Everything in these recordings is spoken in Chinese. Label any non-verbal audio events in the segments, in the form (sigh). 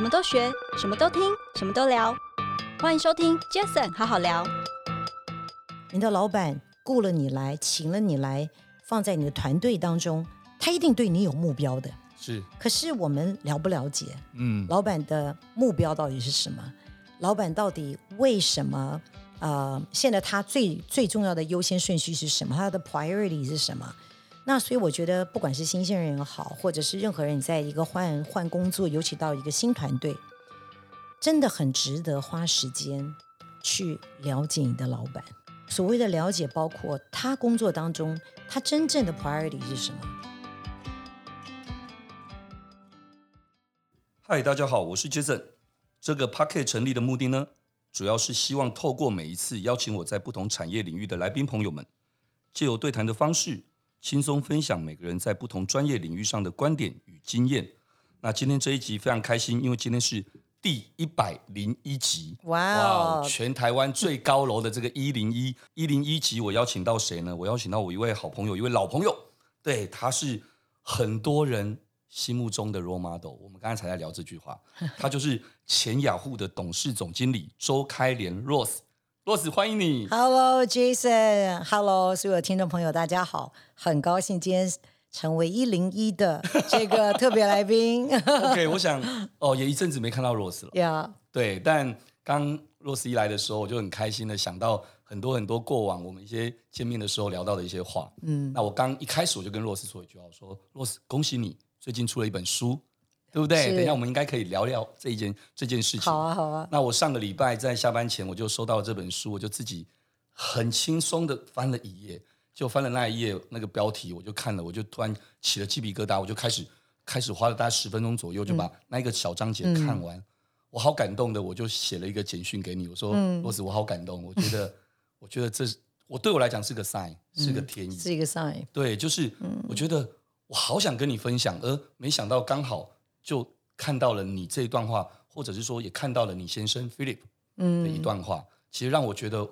什么都学，什么都听，什么都聊。欢迎收听 Jason 好好聊。你的老板雇了你来，请了你来，放在你的团队当中，他一定对你有目标的。是。可是我们了不了解？嗯。老板的目标到底是什么？老板到底为什么？呃，现在他最最重要的优先顺序是什么？他的 priority 是什么？那所以我觉得，不管是新鲜人也好，或者是任何人，在一个换换工作，尤其到一个新团队，真的很值得花时间去了解你的老板。所谓的了解，包括他工作当中他真正的 priority 是什么？嗨，大家好，我是 Jason。这个 Podcast 成立的目的呢，主要是希望透过每一次邀请我在不同产业领域的来宾朋友们，借由对谈的方式。轻松分享每个人在不同专业领域上的观点与经验。那今天这一集非常开心，因为今天是第一百零一集。哇、wow、全台湾最高楼的这个一零一一零一集，我邀请到谁呢？我邀请到我一位好朋友，一位老朋友。对，他是很多人心目中的 role model。我们刚才才在聊这句话，他就是前雅虎的董事总经理周开莲 Rose。Rose，欢迎你。Hello，Jason。Hello，所有的听众朋友，大家好，很高兴今天成为一零一的这个特别来宾。(laughs) OK，我想哦，也一阵子没看到 Rose 了。Yeah。对，但刚 Rose 一来的时候，我就很开心的想到很多很多过往我们一些见面的时候聊到的一些话。嗯。那我刚一开始我就跟 Rose 说一句话，我说：“Rose，恭喜你最近出了一本书。”对不对？等一下，我们应该可以聊聊这一件这件事情。好啊，好啊。那我上个礼拜在下班前，我就收到了这本书，我就自己很轻松的翻了一页，就翻了那一页，那个标题我就看了，我就突然起了鸡皮疙瘩，我就开始开始花了大概十分钟左右，就把那一个小章节看完。嗯、我好感动的，我就写了一个简讯给你，我说：“嗯、罗子，我好感动，我觉得，我觉得这是我对我来讲是个 sign，是个天意，是一个 sign。对，就是我觉得我好想跟你分享，而没想到刚好。”就看到了你这一段话，或者是说也看到了你先生 Philip 的一段话，嗯、其实让我觉得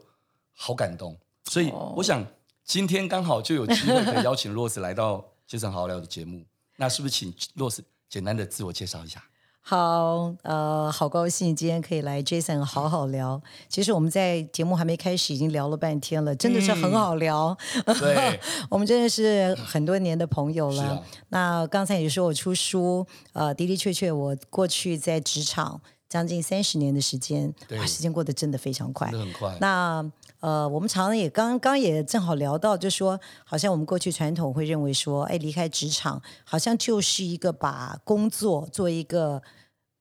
好感动。所以我想今天刚好就有机会可以邀请 Rose 来到《Jason 好好聊》的节目。那是不是请 Rose 简单的自我介绍一下？好，呃，好高兴今天可以来 Jason 好好聊。其实我们在节目还没开始，已经聊了半天了，真的是很好聊。嗯、对，(laughs) 我们真的是很多年的朋友了。啊、那刚才也说我出书，呃，的的确确，我过去在职场将近三十年的时间，哇，时间过得真的非常快，很快。那呃，我们常常也刚刚也正好聊到，就说好像我们过去传统会认为说，哎，离开职场好像就是一个把工作做一个。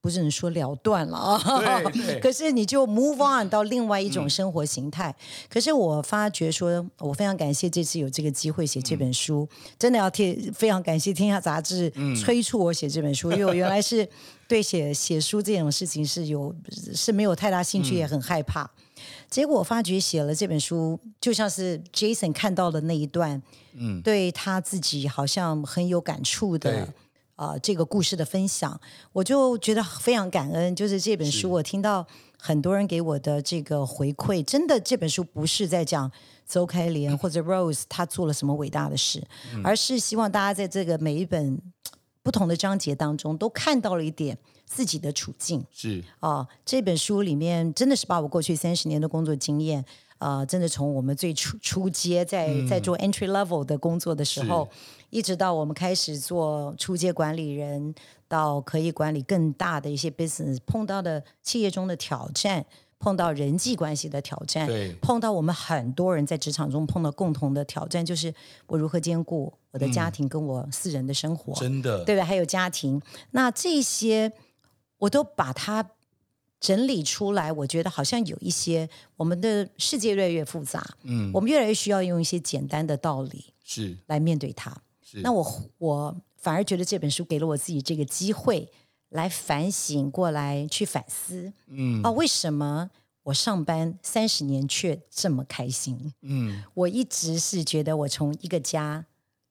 不是能说了断了啊，(laughs) 可是你就 move on 到另外一种生活形态。嗯、可是我发觉说，我非常感谢这次有这个机会写这本书，嗯、真的要替非常感谢《天下杂志》催促我写这本书，嗯、因为我 (laughs) 原来是对写写书这种事情是有是没有太大兴趣，也很害怕。嗯、结果我发觉写了这本书，就像是 Jason 看到的那一段，嗯，对他自己好像很有感触的。啊、呃，这个故事的分享，我就觉得非常感恩。就是这本书，我听到很多人给我的这个回馈，真的这本书不是在讲邹开莲或者 Rose 他做了什么伟大的事，嗯、而是希望大家在这个每一本不同的章节当中都看到了一点自己的处境。是啊、呃，这本书里面真的是把我过去三十年的工作经验。啊、呃，真的从我们最初初阶在在做 entry level 的工作的时候，嗯、一直到我们开始做初阶管理人，到可以管理更大的一些 business，碰到的企业中的挑战，碰到人际关系的挑战，对碰到我们很多人在职场中碰到共同的挑战，就是我如何兼顾我的家庭跟我私人的生活，嗯、真的，对吧？还有家庭，那这些我都把它。整理出来，我觉得好像有一些我们的世界越来越复杂，嗯，我们越来越需要用一些简单的道理是来面对它。是，那我我反而觉得这本书给了我自己这个机会来反省过来，去反思，嗯，啊，为什么我上班三十年却这么开心？嗯，我一直是觉得我从一个家。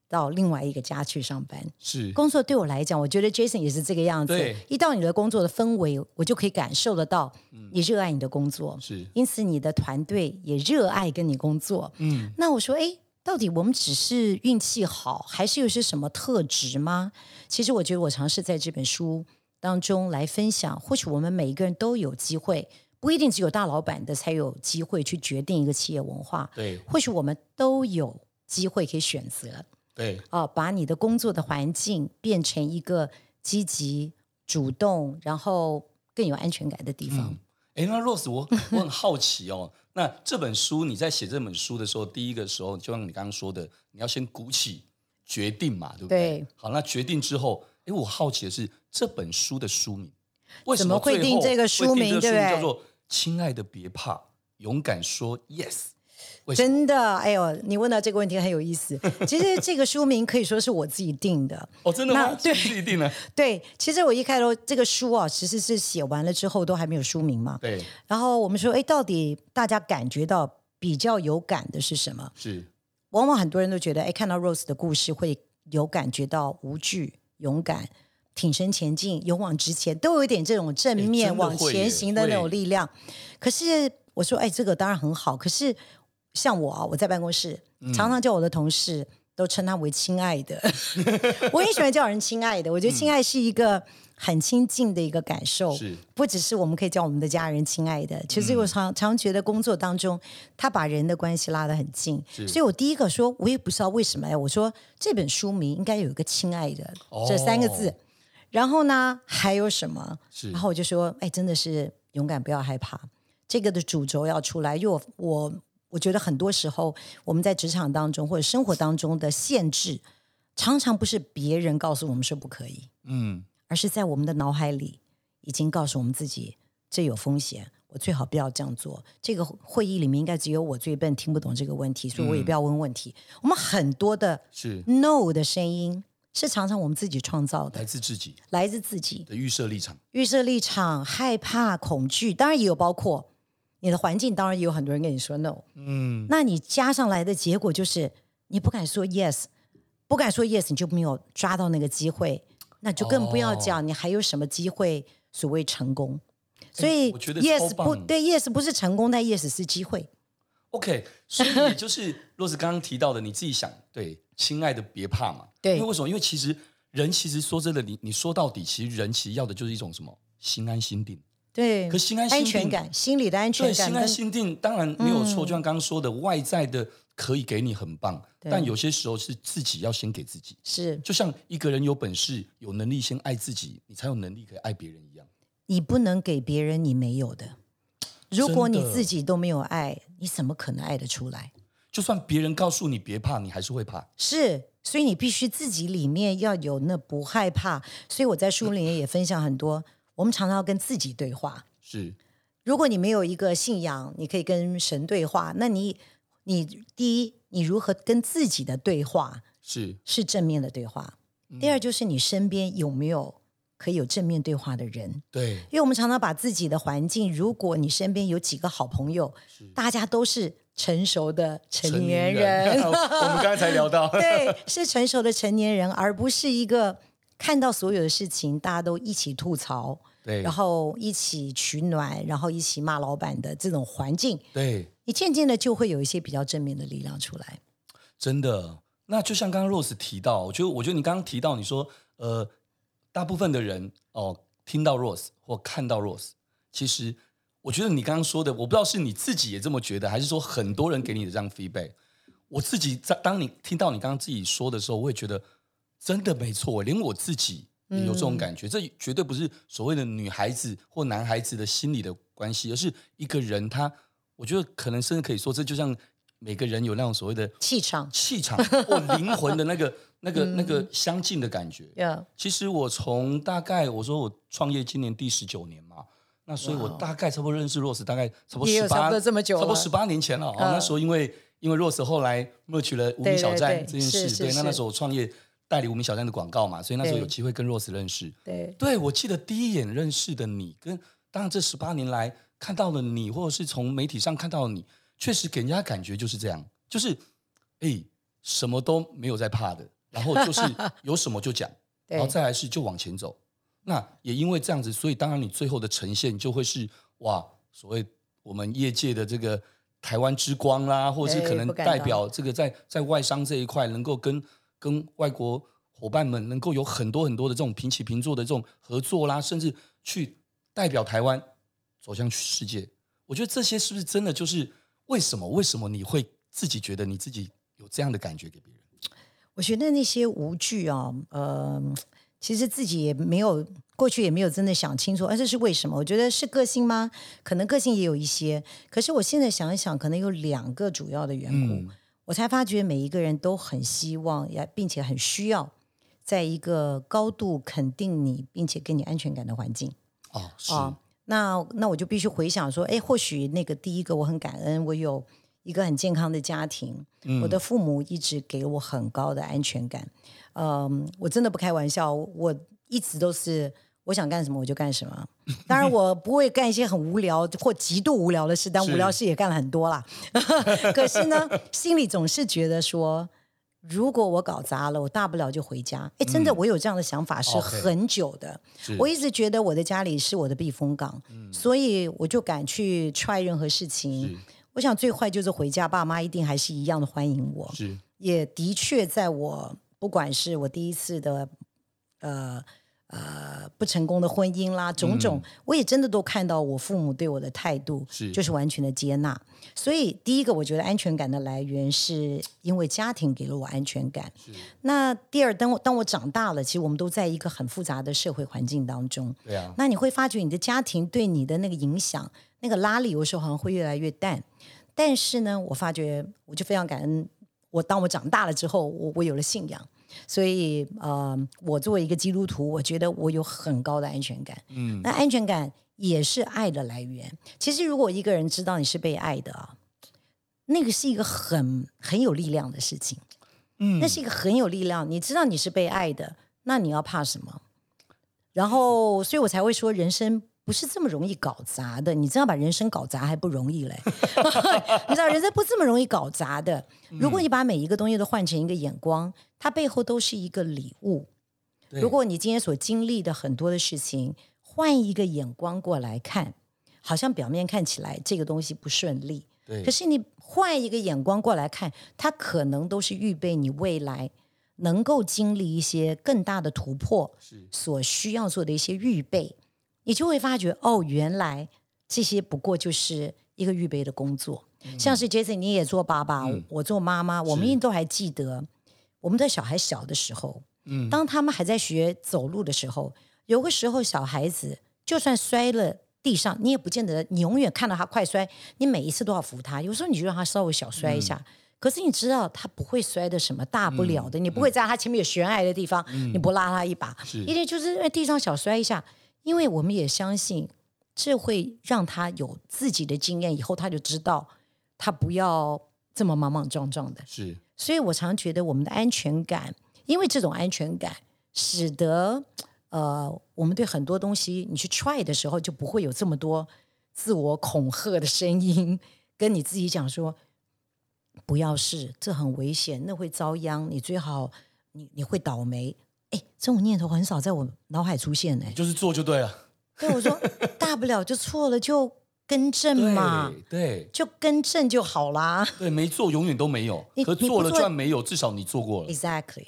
到另外一个家去上班，是工作对我来讲，我觉得 Jason 也是这个样子。对，一到你的工作的氛围，我就可以感受得到，你热爱你的工作，是、嗯，因此你的团队也热爱跟你工作。嗯，那我说，哎，到底我们只是运气好，还是有些什么特质吗？其实我觉得我尝试在这本书当中来分享，或许我们每一个人都有机会，不一定只有大老板的才有机会去决定一个企业文化。对，或许我们都有机会可以选择。对，啊、呃，把你的工作的环境变成一个积极、主动，然后更有安全感的地方。哎、嗯，那 Rose，我我很好奇哦，那这本书你在写这本书的时候，第一个时候就像你刚刚说的，你要先鼓起决定嘛，对不对？对。好，那决定之后，哎，我好奇的是这本书的书名为什么会定这个书名？对不对？叫做“亲爱的，别怕，勇敢说 yes”。真的，哎呦，你问到这个问题很有意思。(laughs) 其实这个书名可以说是我自己定的。哦，真的吗？对，自己定的。(laughs) 对，其实我一开头这个书啊，其实是写完了之后都还没有书名嘛。对。然后我们说，哎，到底大家感觉到比较有感的是什么？是。往往很多人都觉得，哎，看到 Rose 的故事会有感觉到无惧、勇敢、挺身前进、勇往直前，都有一点这种正面往前行的那种力量。可是我说，哎，这个当然很好，可是。像我啊，我在办公室常常叫我的同事都称他为“亲爱的 (laughs) ”，我也喜欢叫人“亲爱的”。我觉得“亲爱”是一个很亲近的一个感受，是不只是我们可以叫我们的家人“亲爱的”。其实我常常觉得工作当中，他把人的关系拉得很近。所以我第一个说，我也不知道为什么呀。我说这本书名应该有一个“亲爱的”这三个字，然后呢还有什么？然后我就说，哎，真的是勇敢，不要害怕。这个的主轴要出来，因为我我。我觉得很多时候，我们在职场当中或者生活当中的限制，常常不是别人告诉我们说不可以，嗯，而是在我们的脑海里已经告诉我们自己这有风险，我最好不要这样做。这个会议里面应该只有我最笨，听不懂这个问题，所以我也不要问问题。嗯、我们很多的是 no 的声音，是常常我们自己创造的，来自自己，来自自己的预设立场，预设立场，害怕、恐惧，当然也有包括。你的环境当然也有很多人跟你说 no，嗯，那你加上来的结果就是你不敢说 yes，不敢说 yes，你就没有抓到那个机会，那就更不要讲你还有什么机会所谓成功。所以 yes 不对，yes 不是成功，但 yes 是机会。OK，所以就是 Rose 刚刚提到的，你自己想对，亲爱的别怕嘛，对，因为为什么？因为其实人其实说真的，你你说到底，其实人其实要的就是一种什么？心安心定。对，可心安心定，安全感，心理的安全感，对，心安心定当然没有错。嗯、就像刚刚说的，外在的可以给你很棒，但有些时候是自己要先给自己。是，就像一个人有本事、有能力先爱自己，你才有能力可以爱别人一样。你不能给别人你没有的。如果你自己都没有爱，你怎么可能爱得出来？就算别人告诉你别怕，你还是会怕。是，所以你必须自己里面要有那不害怕。所以我在书里面也分享很多。我们常常要跟自己对话。是，如果你没有一个信仰，你可以跟神对话。那你，你第一，你如何跟自己的对话？是是正面的对话。嗯。第二，就是你身边有没有可以有正面对话的人？对，因为我们常常把自己的环境，如果你身边有几个好朋友，大家都是成熟的成年人。年人我们刚才才聊到，(laughs) 对，是成熟的成年人，而不是一个。看到所有的事情，大家都一起吐槽，对，然后一起取暖，然后一起骂老板的这种环境，对，你渐渐的就会有一些比较正面的力量出来。真的，那就像刚刚 Rose 提到，我觉得，我觉得你刚刚提到，你说，呃，大部分的人哦，听到 Rose 或看到 Rose，其实我觉得你刚刚说的，我不知道是你自己也这么觉得，还是说很多人给你的这样 feedback。我自己在当你听到你刚刚自己说的时候，我也觉得。真的没错，连我自己也有这种感觉。嗯、这绝对不是所谓的女孩子或男孩子的心理的关系，而是一个人他，我觉得可能甚至可以说，这就像每个人有那种所谓的气场、气场或灵魂的那个、(laughs) 那个、那个相近的感觉。嗯、其实我从大概我说我创业今年第十九年嘛，那所以我大概差不多认识 Rose 大概差不多十八差不多十八年前了。嗯、那时候因为因为 Rose 后来 merge 了无名小站这件事，对，那那时候我创业。代理无名小站的广告嘛，所以那时候有机会跟 Rose 认识。对，对，我记得第一眼认识的你，跟当然这十八年来看到的你，或者是从媒体上看到的你，确实给人家感觉就是这样，就是哎，什么都没有在怕的，然后就是有什么就讲，(laughs) 然后再来是就往前走。那也因为这样子，所以当然你最后的呈现就会是哇，所谓我们业界的这个台湾之光啦，或者是可能代表这个在在外商这一块能够跟。跟外国伙伴们能够有很多很多的这种平起平坐的这种合作啦，甚至去代表台湾走向世界。我觉得这些是不是真的就是为什么？为什么你会自己觉得你自己有这样的感觉给别人？我觉得那些无惧啊，呃，其实自己也没有过去也没有真的想清楚，而、啊、这是为什么？我觉得是个性吗？可能个性也有一些，可是我现在想一想，可能有两个主要的缘故，嗯、我才发觉每一个人都很希望，也并且很需要，在一个高度肯定你，并且给你安全感的环境。哦，是。啊那那我就必须回想说，哎，或许那个第一个我很感恩，我有一个很健康的家庭，嗯、我的父母一直给我很高的安全感。嗯，我真的不开玩笑，我一直都是我想干什么我就干什么。当然，我不会干一些很无聊或极度无聊的事，但无聊事也干了很多啦。是 (laughs) 可是呢，心里总是觉得说。如果我搞砸了，我大不了就回家。哎，真的，我有这样的想法是很久的。嗯、我一直觉得我的家里是我的避风港，所以我就敢去 try 任何事情。我想最坏就是回家，爸妈一定还是一样的欢迎我。是也的确，在我不管是我第一次的呃。呃，不成功的婚姻啦，种种，嗯、我也真的都看到我父母对我的态度，是就是完全的接纳。所以，第一个，我觉得安全感的来源是因为家庭给了我安全感。那第二，当我当我长大了，其实我们都在一个很复杂的社会环境当中。对啊。那你会发觉你的家庭对你的那个影响，那个拉力有时候好像会越来越淡。但是呢，我发觉我就非常感恩，我当我长大了之后，我我有了信仰。所以，呃，我作为一个基督徒，我觉得我有很高的安全感。嗯，那安全感也是爱的来源。其实，如果一个人知道你是被爱的啊，那个是一个很很有力量的事情。嗯，那是一个很有力量。你知道你是被爱的，那你要怕什么？然后，所以我才会说，人生不是这么容易搞砸的。你真要把人生搞砸还不容易嘞。(laughs) 你知道人生不这么容易搞砸的。如果你把每一个东西都换成一个眼光。它背后都是一个礼物。如果你今天所经历的很多的事情，换一个眼光过来看，好像表面看起来这个东西不顺利，对可是你换一个眼光过来看，它可能都是预备你未来能够经历一些更大的突破，所需要做的一些预备，是你就会发觉哦，原来这些不过就是一个预备的工作。嗯、像是 Jason，你也做爸爸，嗯、我做妈妈，我们一定都还记得。我们的小孩小的时候，嗯，当他们还在学走路的时候，有个时候小孩子就算摔了地上，你也不见得你永远看到他快摔，你每一次都要扶他。有时候你就让他稍微小摔一下，嗯、可是你知道他不会摔的什么大不了的，嗯、你不会在他前面有悬崖的地方，嗯、你不拉他一把，一定就是在地上小摔一下，因为我们也相信这会让他有自己的经验，以后他就知道他不要这么莽莽撞撞的，是。所以我常觉得我们的安全感，因为这种安全感，使得呃，我们对很多东西，你去 try 的时候，就不会有这么多自我恐吓的声音，跟你自己讲说，不要试，这很危险，那会遭殃，你最好你你会倒霉。哎，这种念头很少在我脑海出现哎，就是做就对了。(laughs) 对，我说大不了就错了就。更正嘛，对，对就更正就好啦。对，没做永远都没有，(laughs) 你可做了就算没有，至少你做过了。Exactly，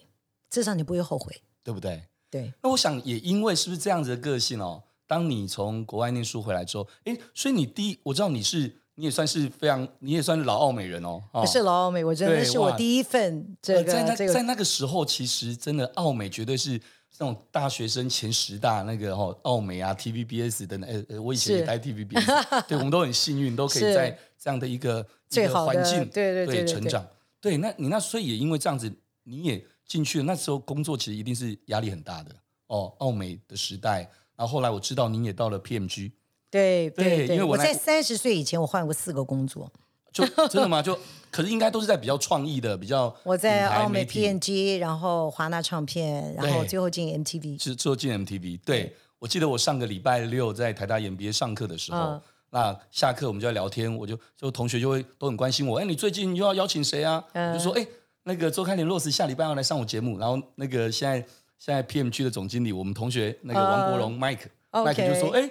至少你不会后悔，对不对？对。那我想也因为是不是这样子的个性哦？当你从国外念书回来之后，哎，所以你第一，我知道你是你也算是非常，你也算是老澳美人哦。不是老澳美，我真的是我第一份这个在那、这个、在那个时候，其实真的澳美绝对是。那种大学生前十大那个哈，澳美啊，TVBS 等等，呃，我以前也待 TVBS，(laughs) 对，我们都很幸运，都可以在这样的一个最好的一个环境对对对，对，对成长。对，那你那所以也因为这样子，你也进去了。那时候工作其实一定是压力很大的哦，澳美的时代。然后后来我知道您也到了 PMG，对对，对，因为我，我在三十岁以前，我换过四个工作。(laughs) 就真的吗？就可是应该都是在比较创意的，比较 (laughs) 我在奥美 PNG，然后华纳唱片，然后最后进 MTV，是最后进 MTV。对，我记得我上个礼拜六在台大演别上课的时候，那下课我们就在聊天，我就就同学就会都很关心我，哎，你最近又要邀请谁啊？就说哎，那个周开联络时下礼拜要来上我节目，然后那个现在现在 PMG 的总经理，我们同学那个王国荣 Mike，Mike 就说哎。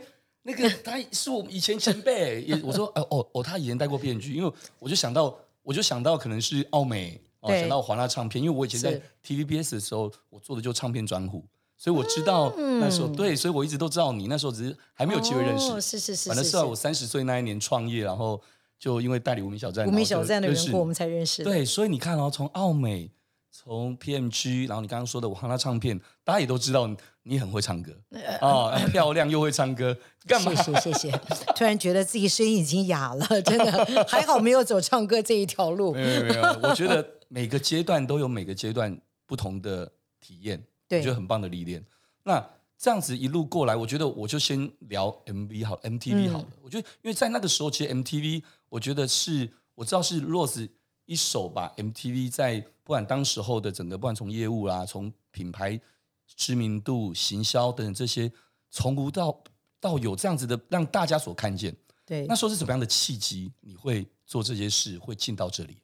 那个 (laughs) 他是我们以前前辈，也我说哦哦哦，他以前带过编剧因为我就想到，我就想到可能是奥美哦，想到华纳唱片，因为我以前在 TVBS 的时候，我做的就唱片专户，所以我知道那时候、嗯、对，所以我一直都知道你。那时候只是还没有机会认识，哦、是是是，反正是在我三十岁那一年创业，然后就因为代理无名小站，无名小站的缘故，我们才认识。对，所以你看哦，从奥美。从 PMG，然后你刚刚说的华纳唱片，大家也都知道你很会唱歌哦，漂亮又会唱歌，(laughs) 干嘛？谢谢谢谢。突然觉得自己声音已经哑了，(laughs) 真的还好没有走唱歌这一条路。没有没有，我觉得每个阶段都有每个阶段不同的体验，对我觉得很棒的历练。那这样子一路过来，我觉得我就先聊 MV 好，MTV 好了。嗯、我觉得因为在那个时候，其实 MTV 我觉得是我知道是 Rose 一手把 MTV 在不管当时候的整个，不管从业务啦，从品牌知名度、行销等等这些，从无到到有这样子的，让大家所看见。对，那时候是怎么样的契机？你会做这些事，会进到这里？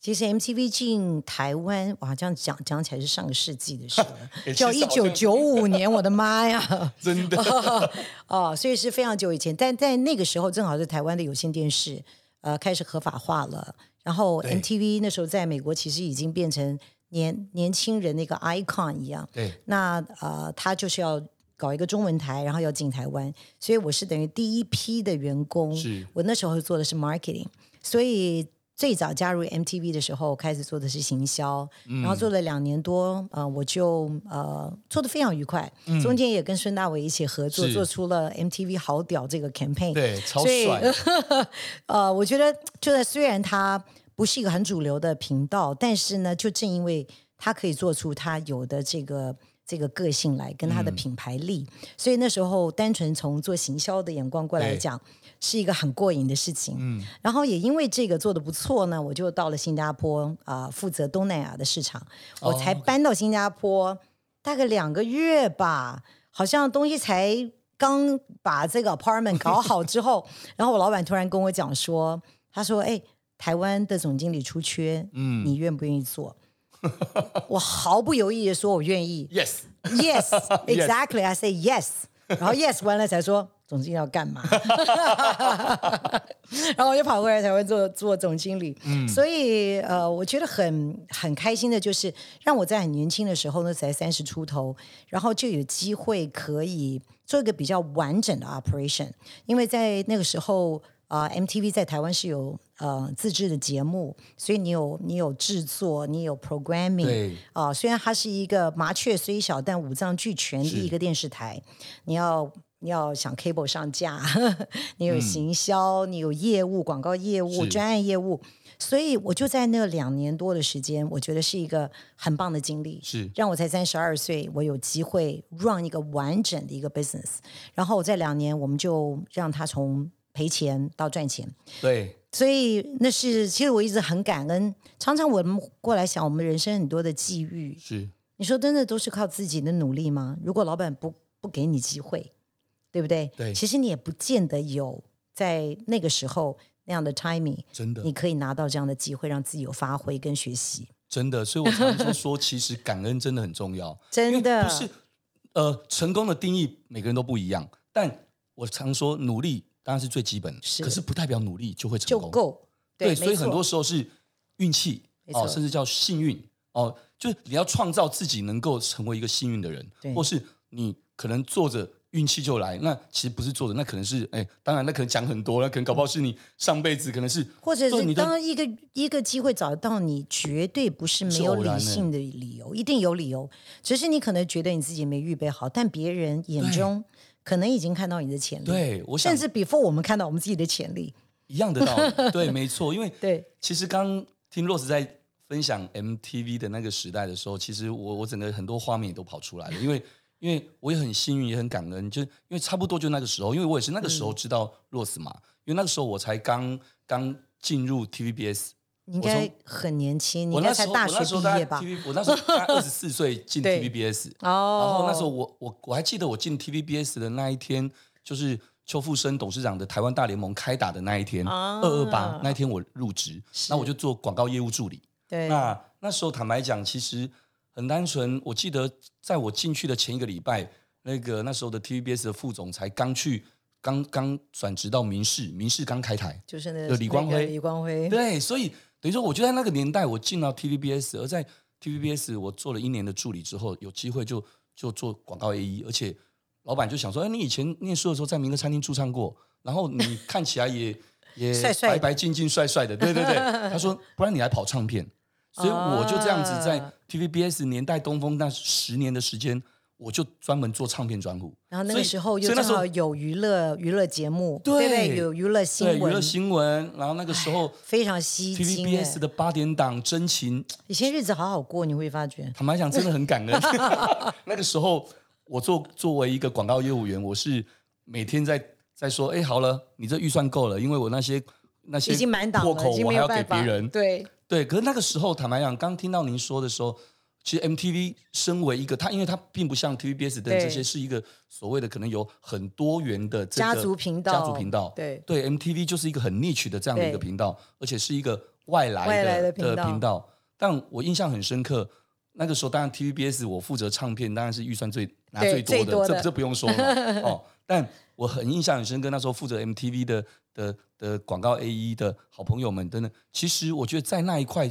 其实 MTV 进台湾，哇，这样讲讲起来是上个世纪的事了，(laughs) 叫一九九五年，我的妈呀，(laughs) 真的 (laughs) 哦，所以是非常久以前。但在那个时候，正好是台湾的有线电视呃开始合法化了。然后 MTV 那时候在美国其实已经变成年年轻人那个 icon 一样。对。那呃，他就是要搞一个中文台，然后要进台湾，所以我是等于第一批的员工。是。我那时候做的是 marketing，所以。最早加入 MTV 的时候，开始做的是行销，嗯、然后做了两年多，呃，我就呃做的非常愉快。嗯、中间也跟孙大伟一起合作，做出了 MTV 好屌这个 campaign，对，超帅。(laughs) 呃，我觉得，就在虽然它不是一个很主流的频道，但是呢，就正因为它可以做出它有的这个这个个性来，跟它的品牌力，嗯、所以那时候单纯从做行销的眼光过来讲。是一个很过瘾的事情，嗯，然后也因为这个做的不错呢，我就到了新加坡啊，呃，负责东南亚的市场，我才搬到新加坡大概两个月吧，好像东西才刚把这个 apartment 搞好之后，(laughs) 然后我老板突然跟我讲说，他说：“哎，台湾的总经理出缺，嗯，你愿不愿意做？” (laughs) 我毫不犹豫的说：“我愿意。” Yes，Yes，Exactly，I (laughs) say yes，然后 Yes 完了才说。总经理要干嘛？(laughs) 然后我就跑过来台湾做做总经理。嗯，所以呃，我觉得很很开心的，就是让我在很年轻的时候呢，才三十出头，然后就有机会可以做一个比较完整的 operation。因为在那个时候啊，呃，MTV 在台湾是有呃自制的节目，所以你有你有制作，你有 programming。啊，呃，虽然它是一个麻雀虽小，但五脏俱全的一个电视台，你要。你要想 cable 上架，(laughs) 你有行销，嗯、你有业务、广告业务、专案业务，所以我就在那两年多的时间，我觉得是一个很棒的经历。是让我才三十二岁，我有机会 run 一个完整的一个 business，然后我在两年，我们就让他从赔钱到赚钱。对，所以那是其实我一直很感恩。常常我们过来想，我们人生很多的际遇，是你说真的都是靠自己的努力吗？如果老板不不给你机会？对不对？对，其实你也不见得有在那个时候那样的 timing，真的，你可以拿到这样的机会，让自己有发挥跟学习。真的，所以我常常说，其实感恩真的很重要。(laughs) 真的，不是呃，成功的定义每个人都不一样，但我常说努力当然是最基本，是，可是不代表努力就会成功，就够。对，对，所以很多时候是运气哦，甚至叫幸运哦，就是你要创造自己能够成为一个幸运的人，或是你可能做着。运气就来，那其实不是做的，那可能是哎，当然那可能讲很多，那可能搞不好是你上辈子可能是，或者是当一个一个机会找到你，绝对不是没有理性的理由，一定有理由，只是你可能觉得你自己没预备好，但别人眼中可能已经看到你的潜力，对，我想甚至 before 我们看到我们自己的潜力，一样的道理，(laughs) 对，没错，因为对，其实刚听 Rose 在分享 MTV 的那个时代的时候，其实我我整个很多画面也都跑出来了，因为。因为我也很幸运，也很感恩，就因为差不多就那个时候，因为我也是那个时候知道 Rose 嘛，嗯、因为那个时候我才刚刚进入 TVBS，你应该很年轻，你应该才大学毕业吧？我那时候 (laughs) 二十四岁进 TVBS，哦，然后那时候我我我还记得我进 TVBS 的那一天，就是邱富生董事长的台湾大联盟开打的那一天，二二八那一天我入职，那我就做广告业务助理。对，那那时候坦白讲，其实。很单纯，我记得在我进去的前一个礼拜，那个那时候的 TVBS 的副总裁刚去，刚刚转职到民视，民视刚开台，就是那个李光辉，李光辉，对，所以等于说，我就在那个年代，我进到 TVBS，而在 TVBS 我做了一年的助理之后，有机会就就做广告 AE，而且老板就想说，哎，你以前念书的时候在民歌餐厅驻唱过，然后你看起来也 (laughs) 也白白净净帅帅的，对对对。他说，不然你来跑唱片，所以我就这样子在 TVBS 年代东风那十年的时间。我就专门做唱片专户，然后那个时候又正好有娱乐娱乐节目，对，对对，有娱乐新闻，娱乐新闻。然后那个时候非常吸睛，TVBS 的八点档真情，以前日子好好过，你会发觉。坦白讲，真的很感恩。(laughs) 那个时候我做作为一个广告业务员，我是每天在在说，哎，好了，你这预算够了，因为我那些那些破口我还要给别人。对对，可是那个时候坦白讲，刚听到您说的时候。其实 MTV 身为一个，它因为它并不像 TVBS 等这些是一个所谓的可能有很多元的这个家族频道，家族频道，对。对，MTV 就是一个很 niche 的这样的一个频道，而且是一个外来的的频道。但我印象很深刻，那个时候当然 TVBS 我负责唱片，当然是预算最拿最多的，多的这这不用说 (laughs) 哦。但我很印象很深刻，那时候负责 MTV 的的的广告 AE 的好朋友们等等，其实我觉得在那一块。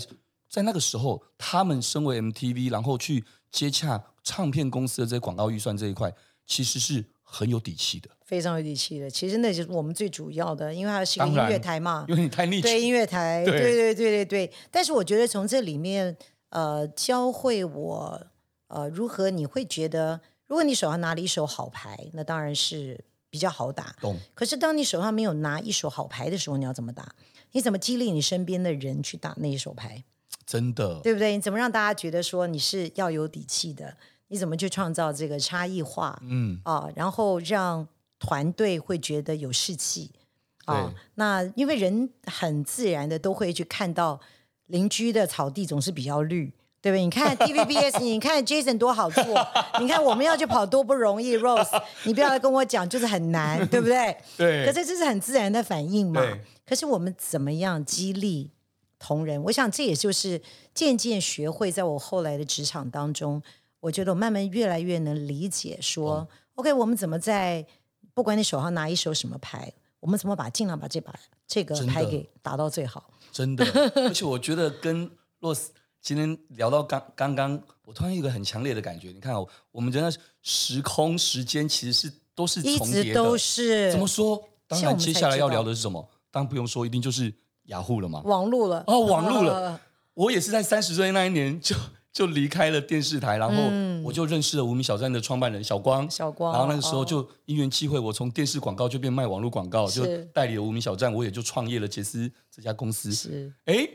在那个时候，他们身为 MTV，然后去接洽唱片公司的这些广告预算这一块，其实是很有底气的，非常有底气的。其实那就是我们最主要的，因为它是一个音乐台嘛，因为你太逆对音乐台，对对对对对。但是我觉得从这里面，呃，教会我，呃，如何你会觉得，如果你手上拿了一手好牌，那当然是比较好打。懂。可是当你手上没有拿一手好牌的时候，你要怎么打？你怎么激励你身边的人去打那一手牌？真的，对不对？你怎么让大家觉得说你是要有底气的？你怎么去创造这个差异化？嗯啊，然后让团队会觉得有士气啊。那因为人很自然的都会去看到邻居的草地总是比较绿，对不对？你看 TVBS，(laughs) 你看 Jason 多好做，你看我们要去跑多不容易，(laughs) Rose，你不要跟我讲就是很难，(laughs) 对不对？对。可是这是很自然的反应嘛。可是我们怎么样激励？同仁，我想这也就是渐渐学会，在我后来的职场当中，我觉得我慢慢越来越能理解说，嗯、OK，我们怎么在不管你手上拿一手什么牌，我们怎么把尽量把这把这个牌给打到最好。真的，而且我觉得跟 Rose 今天聊到刚刚刚，我突然有一个很强烈的感觉，你看哦，我们真的时空时间其实是都是重叠的，一直都是。怎么说？当然，接下来要聊的是什么？当然不用说，一定就是。雅虎了嘛？网络了哦，网络了。呃、(laughs) 我也是在三十岁那一年就 (laughs) 就离开了电视台，然后我就认识了无名小站的创办人小光。小光，然后那个时候就因缘际会，我从电视广告就变卖网络广告，就代理了无名小站，我也就创业了杰斯这家公司。是，哎，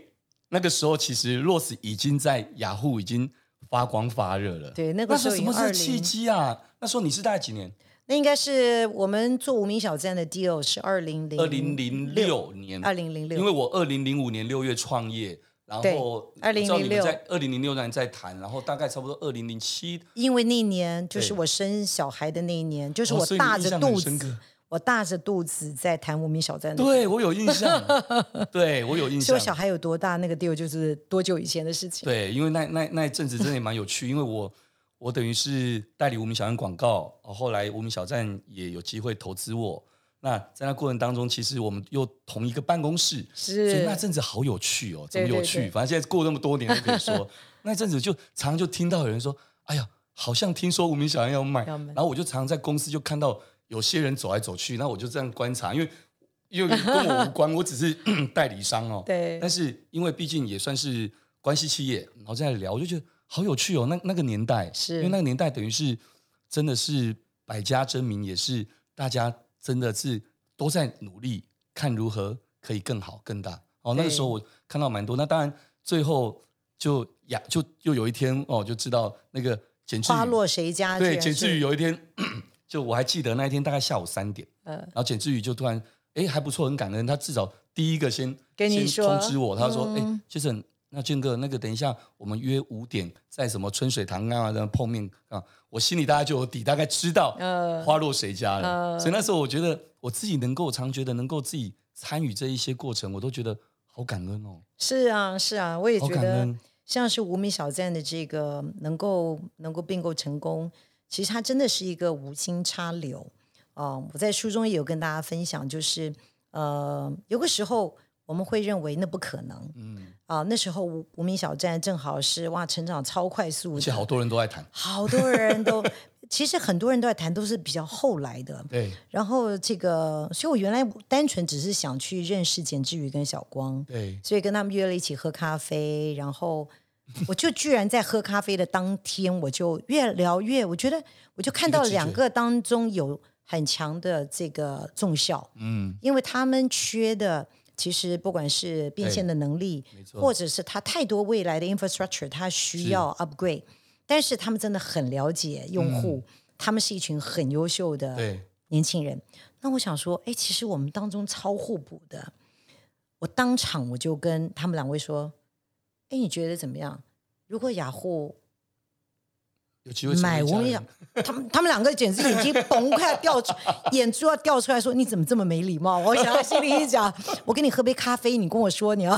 那个时候其实 Ross 已经在雅虎已经发光发热了。对，那个时候什么是契机啊？那时候你是大概几年？那应该是我们做无名小站的 deal 是二零零二零零六年，二零零六，因为我二零零五年六月创业，然后二零零六在二零零六年在谈，然后大概差不多二零零七，因为那一年就是我生小孩的那一年，就是我大着肚子，我大着肚子在谈无名小站的，(laughs) 对我有印象，对我有印象，所以我小孩有多大，那个 deal 就是多久以前的事情，对，因为那那那一阵子真的也蛮有趣，因为我。我等于是代理无名小站广告，后来无名小站也有机会投资我。那在那过程当中，其实我们又同一个办公室，是，所以那阵子好有趣哦，怎么有趣？对对对，反正现在过那么多年都可以说，那阵子就常常就听到有人说：“哎呀，好像听说无名小站。要卖”然后我就常常在公司就看到有些人走来走去，那我就这样观察，因为因为跟我无关，我只是 (laughs) 代理商哦。对。但是因为毕竟也算是关系企业，然后在聊，我就觉得。好有趣哦，那那个年代，是因为那个年代等于是真的是百家争鸣，也是大家真的是都在努力看如何可以更好更大哦。那个时候我看到蛮多，那当然最后就呀就又有一天哦，就知道那个简志宇，花落谁家？对，简志宇有一天就我还记得那一天大概下午三点，嗯，然后简志宇就突然哎还不错，很感恩，他至少第一个先跟你先通知我，他说哎，先生。那俊哥，那个等一下，我们约五点在什么春水堂啊的碰面啊，我心里大概就有底，大概知道花落谁家了。呃、所以那时候我觉得我自己能够，常觉得能够自己参与这一些过程，我都觉得好感恩哦。是啊，是啊，我也觉得像是无名小站的这个能够能够并购成功，其实它真的是一个无心插柳啊、呃。我在书中也有跟大家分享，就是呃，有个时候。我们会认为那不可能。嗯啊，那时候无名小站正好是哇，成长超快速的，而且好多人都在谈，好多人都其实很多人都在谈，都是比较后来的。对，然后这个，所以我原来单纯只是想去认识简志宇跟小光，对，所以跟他们约了一起喝咖啡，然后我就居然在喝咖啡的当天，我就越聊越，我觉得我就看到两个当中有很强的这个重效，嗯，因为他们缺的。其实不管是变现的能力，或者是他太多未来的 infrastructure，他需要 upgrade，但是他们真的很了解用户，嗯、他们是一群很优秀的年轻人。那我想说，哎，其实我们当中超互补的。我当场我就跟他们两位说，哎，你觉得怎么样？如果雅虎。有机会买，我跟你讲，他们他们两个简直眼睛崩，快要掉出眼珠要掉出来说，你怎么这么没礼貌？我想在心里一讲，我跟你喝杯咖啡，你跟我说你要，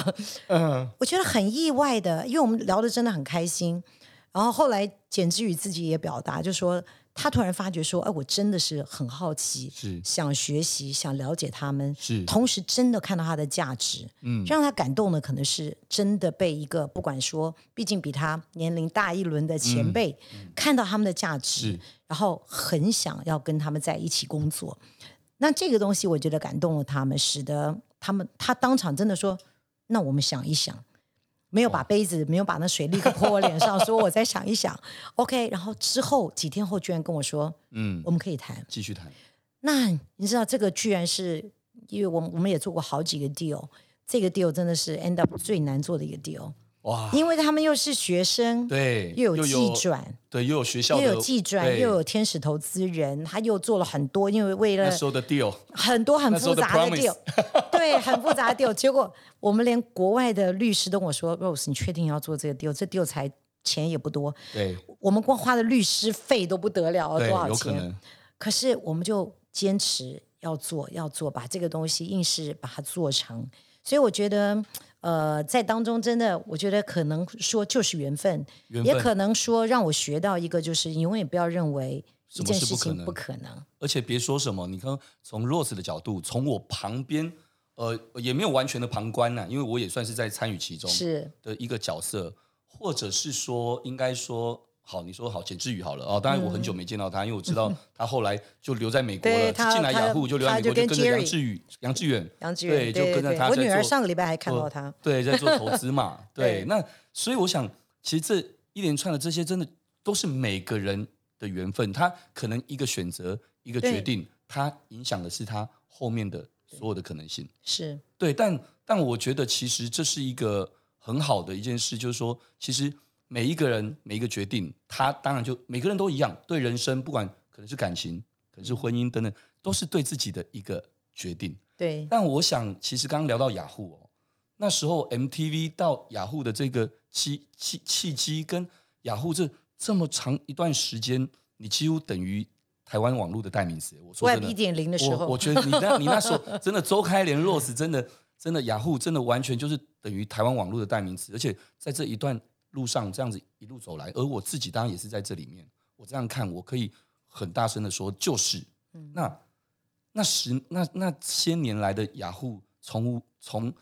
嗯，我觉得很意外的，因为我们聊得真的很开心。然后后来简志宇自己也表达，就说。他突然发觉说：“哎，我真的是很好奇，是想学习，想了解他们，是同时真的看到他的价值，嗯，让他感动的可能是真的被一个不管说，毕竟比他年龄大一轮的前辈、嗯、看到他们的价值，然后很想要跟他们在一起工作。那这个东西我觉得感动了他们，使得他们他当场真的说：那我们想一想。”没有把杯子，没有把那水立刻泼我脸上，说我再想一想，(laughs) OK。然后之后几天后，居然跟我说，嗯，我们可以谈，继续谈。那你知道这个居然是因为我们我们也做过好几个 deal，这个 deal 真的是 end up 最难做的一个 deal。哇！因为他们又是学生，对，又有技转，对，又有学校，又有技转，又有天使投资人，他又做了很多，因为为了那时候的 deal，很多很复杂的 deal，对，很复杂的 deal。结果我们连国外的律师都跟我说：“Rose，你确定要做这个 deal？这 deal 才钱也不多，对，我们光花的律师费都不得了，对多少钱？可可是我们就坚持要做，要做，把这个东西硬是把它做成。所以我觉得。呃，在当中真的，我觉得可能说就是缘分，缘分，也可能说让我学到一个，就是你永远不要认为一件事情不可能。可能而且别说什么，你看从 Rose 的角度，从我旁边，呃，也没有完全的旁观呐、啊，因为我也算是在参与其中是的一个角色，或者是说，应该说。好，你说好简志宇好了哦。当然我很久没见到他，嗯、因为我知道 (laughs) 他后来就留在美国了。进来雅虎就留在美国，就跟着杨志宇、杨志远、杨志远，对，就跟着他。我女儿上个礼拜还看到他，对，在做投资嘛。(laughs) 对，对那所以我想，其实这一连串的这些，真的都是每个人的缘分。他可能一个选择，一个决定，他影响的是他后面的所有的可能性。是对，但但我觉得其实这是一个很好的一件事，就是说，其实。每一个人每一个决定，他当然就每个人都一样，对人生不管可能是感情，可能是婚姻等等，都是对自己的一个决定。对。但我想，其实刚刚聊到雅虎哦，那时候 MTV 到雅虎的这个契契契机，跟雅虎这这么长一段时间，你几乎等于台湾网络的代名词。我说真的，一点零的时候，我，我觉得你那，你那时候真的周开连 Rose 真的真的雅虎真的完全就是等于台湾网络的代名词，而且在这一段。路上这样子一路走来，而我自己当然也是在这里面。我这样看，我可以很大声的说，就是，嗯、那那十那那些年来的雅虎，从从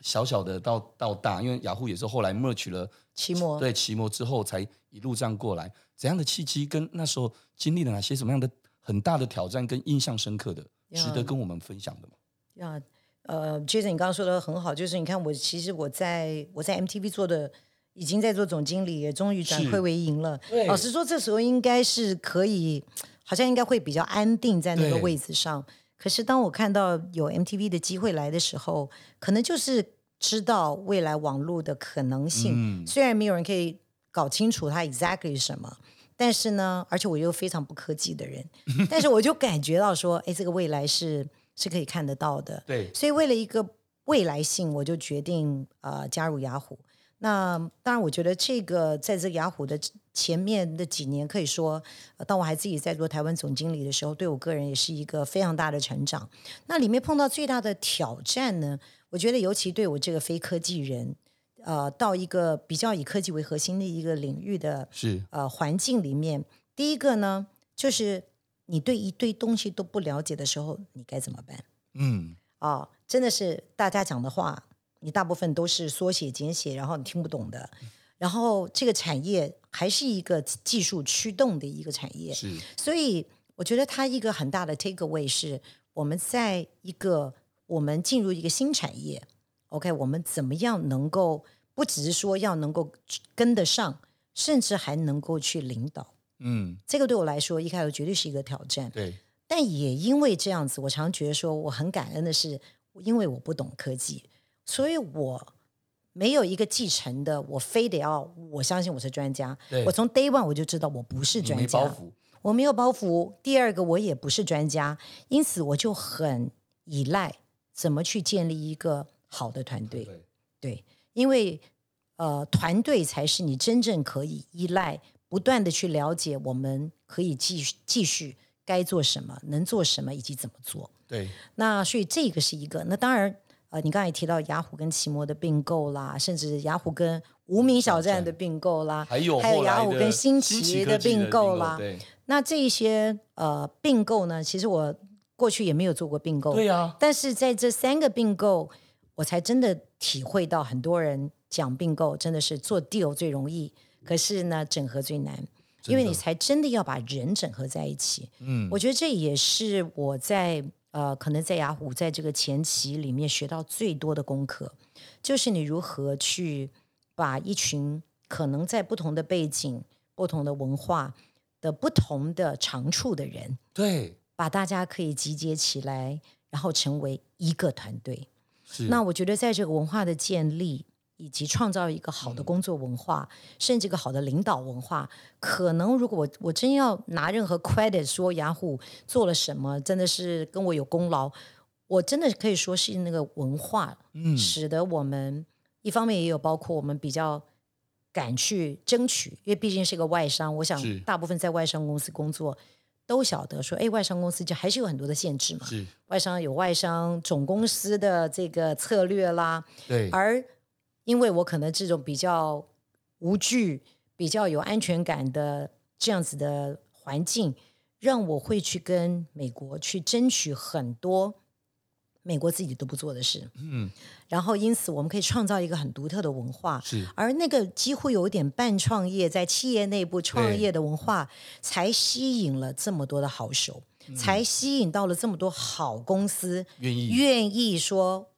小小的到到大，因为雅虎也是后来 merge 了奇摩，对奇摩之后才一路这样过来。怎样的契机跟那时候经历了哪些什么样的很大的挑战跟印象深刻的，值得跟我们分享的吗？呀，呃，Jason，你刚刚说的很好，就是你看我其实我在我在 MTV 做的。已经在做总经理，也终于转亏为盈了。老实说，这时候应该是可以，好像应该会比较安定在那个位置上。可是当我看到有 MTV 的机会来的时候，可能就是知道未来网络的可能性。嗯、虽然没有人可以搞清楚它 exactly 是什么，但是呢，而且我又非常不科技的人，(laughs) 但是我就感觉到说，哎，这个未来是是可以看得到的。对，所以为了一个未来性，我就决定呃加入雅虎。那当然，我觉得这个在这个雅虎的前面的几年，可以说，当我还自己在做台湾总经理的时候，对我个人也是一个非常大的成长。那里面碰到最大的挑战呢，我觉得尤其对我这个非科技人，呃，到一个比较以科技为核心的一个领域的，是呃环境里面，第一个呢，就是你对一堆东西都不了解的时候，你该怎么办？嗯，啊、哦，真的是大家讲的话。你大部分都是缩写简写，然后你听不懂的。然后这个产业还是一个技术驱动的一个产业，是。所以我觉得它一个很大的 take away 是我们在一个我们进入一个新产业，OK，我们怎么样能够不只是说要能够跟得上，甚至还能够去领导。嗯，这个对我来说一开始绝对是一个挑战。对。但也因为这样子，我常觉得说我很感恩的是，因为我不懂科技，所以我没有一个继承的，我非得要我相信我是专家。我从 day one 我就知道我不是专家，没我没有包袱。第二个，我也不是专家，因此我就很依赖怎么去建立一个好的团队。对，对，因为呃，团队才是你真正可以依赖，不断的去了解，我们可以继续继续。该做什么，能做什么，以及怎么做？对，那所以这个是一个。那当然，呃，你刚才提到雅虎跟奇摩的并购啦，甚至雅虎跟无名小站的并购啦，还有还有雅虎跟新奇的并购啦。对，那这一些呃并购呢，其实我过去也没有做过并购。对啊。但是在这三个并购，我才真的体会到，很多人讲并购真的是做 deal 最容易，可是呢，整合最难。因为你才真的要把人整合在一起，嗯，我觉得这也是我在呃，可能在雅虎在这个前期里面学到最多的功课，就是你如何去把一群可能在不同的背景、不同的文化的不同的长处的人，对，把大家可以集结起来，然后成为一个团队。是，那我觉得在这个文化的建立。以及创造一个好的工作文化，嗯、甚至一个好的领导文化，可能如果我我真要拿任何 credit 说雅虎做了什么，真的是跟我有功劳，我真的可以说是那个文化，嗯，使得我们一方面也有包括我们比较敢去争取，因为毕竟是一个外商，我想大部分在外商公司工作都晓得说，哎，外商公司就还是有很多的限制嘛，是。外商有外商总公司的这个策略啦，对，而因为我可能这种比较无惧、比较有安全感的这样子的环境，让我会去跟美国去争取很多美国自己都不做的事。嗯，然后因此我们可以创造一个很独特的文化。是，而那个几乎有点半创业，在企业内部创业的文化，才吸引了这么多的好手，嗯，才吸引到了这么多好公司愿意愿意说。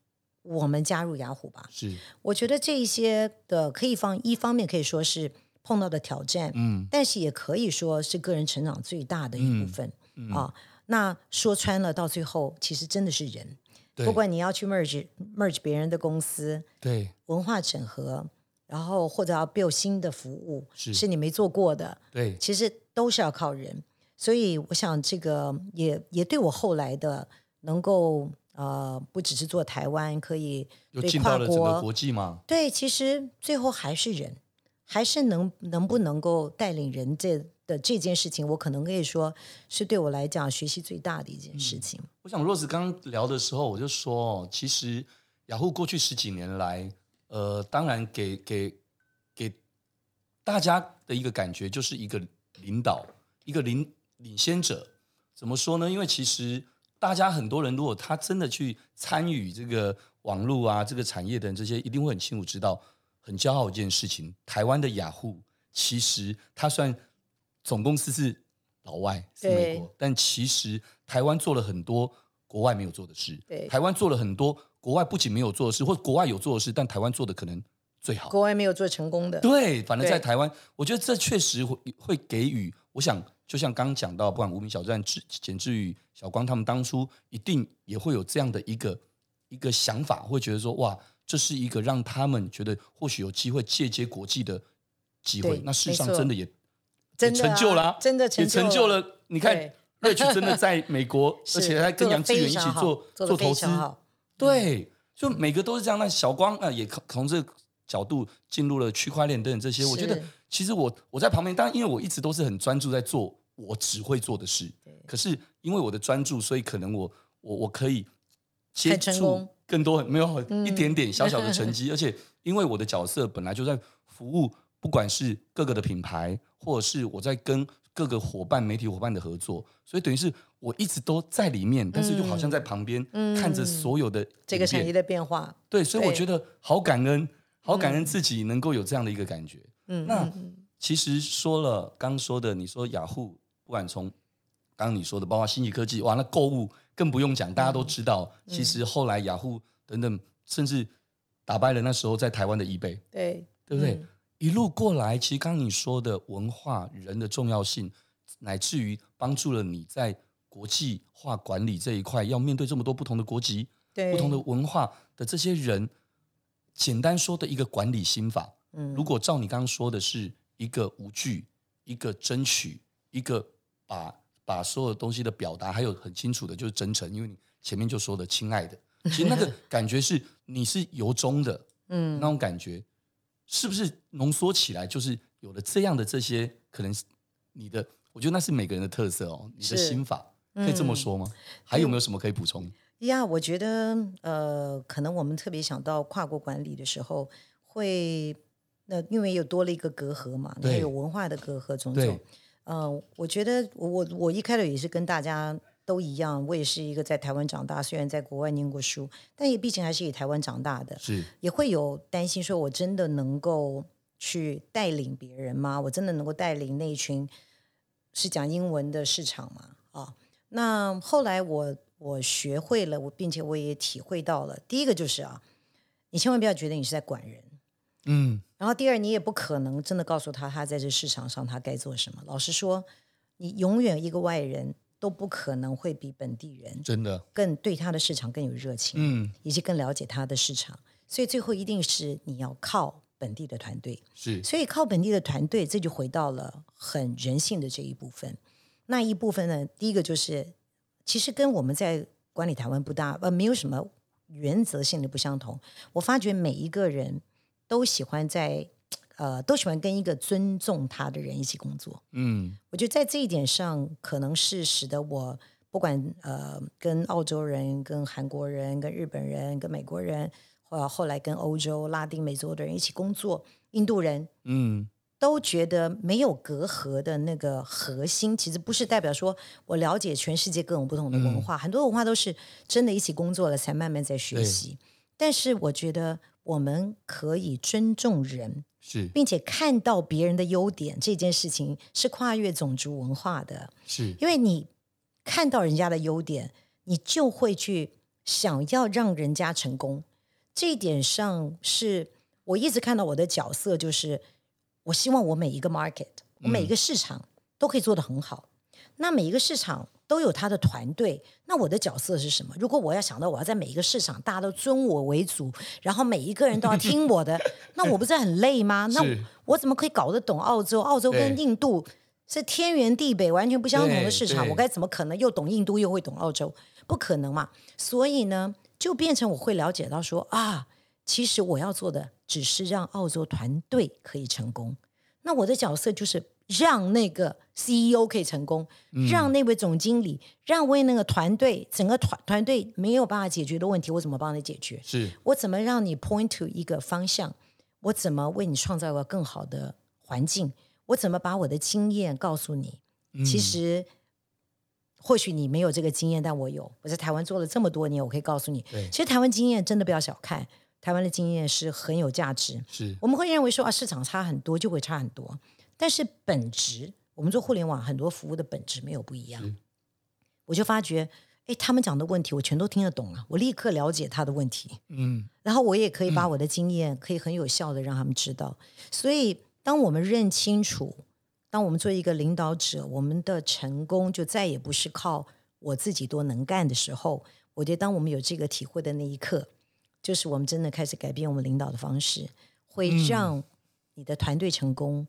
我们加入雅虎吧。是，我觉得这一些的可以放一方面可以说是碰到的挑战，嗯，但是也可以说是个人成长最大的一部分，嗯，啊。那说穿了，到最后其实真的是人，不管你要去 merge merge 别人的公司，对，文化整合，然后或者要 build 新的服务，是，是你没做过的，对，其实都是要靠人。所以我想这个也也对我后来的能够。呃，不只是做台湾，可以又进到了整个，国际嘛？对，其实最后还是人，还是能能不能够带领人这的这件事情，我可能可以说是对我来讲学习最大的一件事情。嗯、我想，Rose 刚刚聊的时候，我就说，其实雅虎过去十几年来，呃，当然给给给大家的一个感觉就是一个领导，一个领领先者。怎么说呢？因为其实。大家很多人，如果他真的去参与这个网络啊，这个产业的这些，一定会很清楚知道，很骄傲一件事情。台湾的雅虎，其实它算总公司是老外，是美国，但其实台湾做了很多国外没有做的事。对，台湾做了很多国外不仅没有做的事，或国外有做的事，但台湾做的可能最好。国外没有做成功的。对，反正在台湾，我觉得这确实会会给予，我想。就像刚刚讲到，不管无名小站、简志宇、小光他们当初一定也会有这样的一个一个想法，会觉得说哇，这是一个让他们觉得或许有机会借接国际的机会。那事实上真的也也成就了、啊，真的也成就了。你看，Rich 真的在美国，(laughs) 而且还跟杨致远一起做做，做投资，对，就每个都是这样。那小光啊，也从这个角度进入了区块链等等这些，我觉得。其实我我在旁边，当然因为我一直都是很专注在做我只会做的事。可是因为我的专注，所以可能我我我可以接触更多没有一点点小小的成绩。(laughs) 而且因为我的角色本来就在服务，不管是各个的品牌，或者是我在跟各个伙伴、媒体伙伴的合作，所以等于是我一直都在里面，但是又好像在旁边看着所有的、嗯、这个产业的变化。对，所以我觉得好感恩，好感恩自己能够有这样的一个感觉。嗯，那其实说了刚说的，你说雅虎，不管从刚刚你说的，包括信息科技，哇，那购物更不用讲，大家都知道，嗯、其实后来雅虎等等，甚至打败了那时候在台湾的 eBay，对，对不对？嗯。一路过来，其实刚刚你说的文化人的重要性，乃至于帮助了你在国际化管理这一块，要面对这么多不同的国籍、对。不同的文化的这些人，简单说的一个管理心法。嗯，如果照你刚刚说的是一个无惧、一个争取、一个把把所有东西的表达，还有很清楚的就是真诚，因为你前面就说的亲爱的，(laughs) 其实那个感觉是你是由衷的，嗯，那种感觉。是不是浓缩起来就是有了这样的这些？可能是你的，我觉得那是每个人的特色哦。你的心法可以这么说吗？嗯、还有没有什么可以补充？呀，我觉得呃，可能我们特别想到跨国管理的时候，会那因为又多了一个隔阂嘛，还有文化的隔阂种种。嗯、呃，我觉得我我一开始也是跟大家。都一样，我也是一个在台湾长大，虽然在国外念过书，但也毕竟还是以台湾长大的，是也会有担心，说我真的能够去带领别人吗？我真的能够带领那一群是讲英文的市场吗？啊，那后来我我学会了，我并且我也体会到了，第一个就是啊，你千万不要觉得你是在管人，嗯，然后第二，你也不可能真的告诉他他在这市场上他该做什么。老实说，你永远一个外人。都不可能会比本地人真的更对他的市场更有热情，嗯，以及更了解他的市场，所以最后一定是你要靠本地的团队，是，所以靠本地的团队，这就回到了很人性的这一部分。那一部分呢，第一个就是，其实跟我们在管理台湾不大，呃，没有什么原则性的不相同。我发觉每一个人都喜欢在。呃，都喜欢跟一个尊重他的人一起工作。嗯，我觉得在这一点上，可能是使得我不管呃跟澳洲人、跟韩国人、跟日本人、跟美国人，或后来跟欧洲、拉丁美洲的人一起工作，印度人，嗯，都觉得没有隔阂的那个核心，其实不是代表说我了解全世界各种不同的文化，嗯、很多文化都是真的一起工作了才慢慢在学习。但是我觉得我们可以尊重人。是，并且看到别人的优点，这件事情是跨越种族文化的。是，因为你看到人家的优点，你就会去想要让人家成功。这一点上，是我一直看到我的角色，就是我希望我每一个 market，我每一个市场都可以做得很好。嗯、那每一个市场。都有他的团队，那我的角色是什么？如果我要想到我要在每一个市场，大家都尊我为主，然后每一个人都要听我的，(laughs) 那我不是很累吗？那我怎么可以搞得懂澳洲？澳洲跟印度是天圆地北完全不相同的市场，我该怎么可能又懂印度又会懂澳洲？不可能嘛！所以呢，就变成我会了解到说啊，其实我要做的只是让澳洲团队可以成功。那我的角色就是。让那个 CEO 可以成功，嗯、让那位总经理，让为那个团队，整个团团队没有办法解决的问题，我怎么帮你解决？是我怎么让你 point to 一个方向？我怎么为你创造一个更好的环境？我怎么把我的经验告诉你？嗯、其实，或许你没有这个经验，但我有。我在台湾做了这么多年，我可以告诉你，其实台湾经验真的不要小看，台湾的经验是很有价值。是我们会认为说啊，市场差很多就会差很多。但是本质，我们做互联网很多服务的本质没有不一样。我就发觉，哎，他们讲的问题我全都听得懂了，我立刻了解他的问题。嗯，然后我也可以把我的经验可以很有效的让他们知道。嗯、所以，当我们认清楚，当我们做一个领导者，我们的成功就再也不是靠我自己多能干的时候。我觉得，当我们有这个体会的那一刻，就是我们真的开始改变我们领导的方式，会让你的团队成功。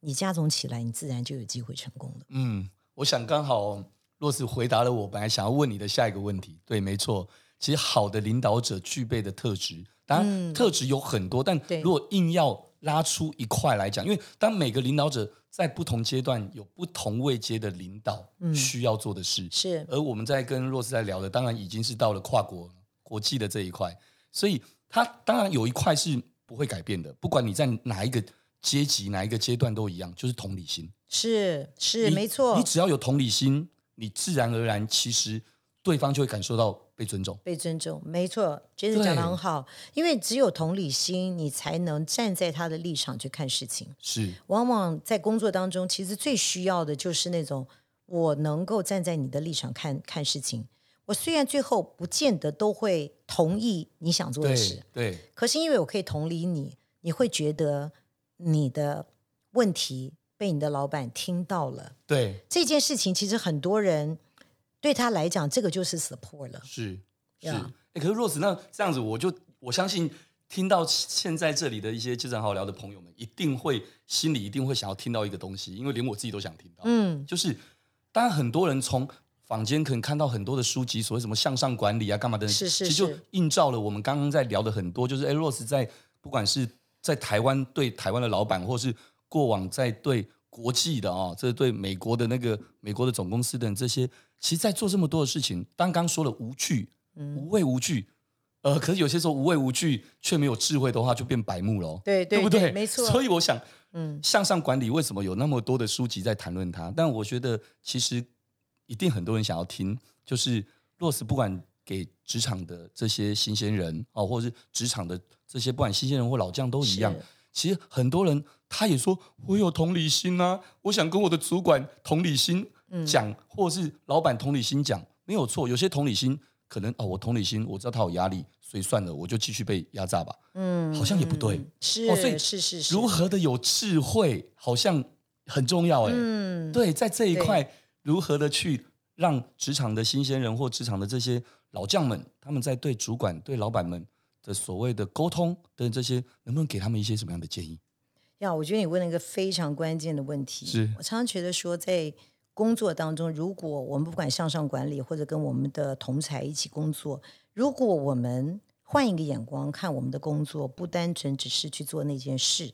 你加总起来，你自然就有机会成功了。嗯，我想刚好若是回答了我本来想要问你的下一个问题。对，没错，其实好的领导者具备的特质，当然特质有很多，嗯、但如果硬要拉出一块来讲，因为当每个领导者在不同阶段有不同位阶的领导需要做的事，嗯、是。而我们在跟若斯在聊的，当然已经是到了跨国国际的这一块，所以他当然有一块是不会改变的，不管你在哪一个。阶级哪一个阶段都一样，就是同理心。是是你没错，你只要有同理心，你自然而然其实对方就会感受到被尊重。被尊重，没错，觉得讲得很好。因为只有同理心，你才能站在他的立场去看事情。是，往往在工作当中，其实最需要的就是那种我能够站在你的立场看看事情。我虽然最后不见得都会同意你想做的事，对，对，可是因为我可以同理你，你会觉得你的问题被你的老板听到了。对，这件事情，其实很多人对他来讲，这个就是 support 了。是是，呀哎，可是 Rose，那这样子，我就我相信听到现在这里的一些就正好聊的朋友们，一定会心里一定会想要听到一个东西，因为连我自己都想听到。嗯，就是当然很多人从坊间可能看到很多的书籍，所谓什么向上管理啊，干嘛的，是是是，其实就映照了我们刚刚在聊的很多，就是哎，Rose 在不管是在台湾对台湾的老板，或是过往在对国际的啊、哦，这对美国的那个美国的总公司等这些，其实在做这么多的事情，刚刚说了无惧、无畏无惧，呃，可是有些时候无畏无惧却没有智慧的话，就变白目了，对对，对不对？对没错。所以我想，嗯，向上管理为什么有那么多的书籍在谈论它？但我觉得其实。一定很多人想要听，就是洛斯不管给职场的这些新鲜人哦，或者是职场的这些不管新鲜人或老将都一样。其实很多人他也说，我有同理心啊，我想跟我的主管同理心讲，嗯、或者是老板同理心讲，没有错。有些同理心可能哦，我同理心我知道他有压力，所以算了，我就继续被压榨吧。嗯，好像也不对。是，哦，所以是是是，如何的有智慧，好像很重要哎。嗯，对，在这一块。如何的去让职场的新鲜人或职场的这些老将们，他们在对主管、对老板们的所谓的沟通的这些，能不能给他们一些什么样的建议？呀，我觉得你问了一个非常关键的问题。是我常常觉得说，在工作当中，如果我们不管向上管理，或者跟我们的同才一起工作，如果我们换一个眼光看我们的工作，不单纯只是去做那件事，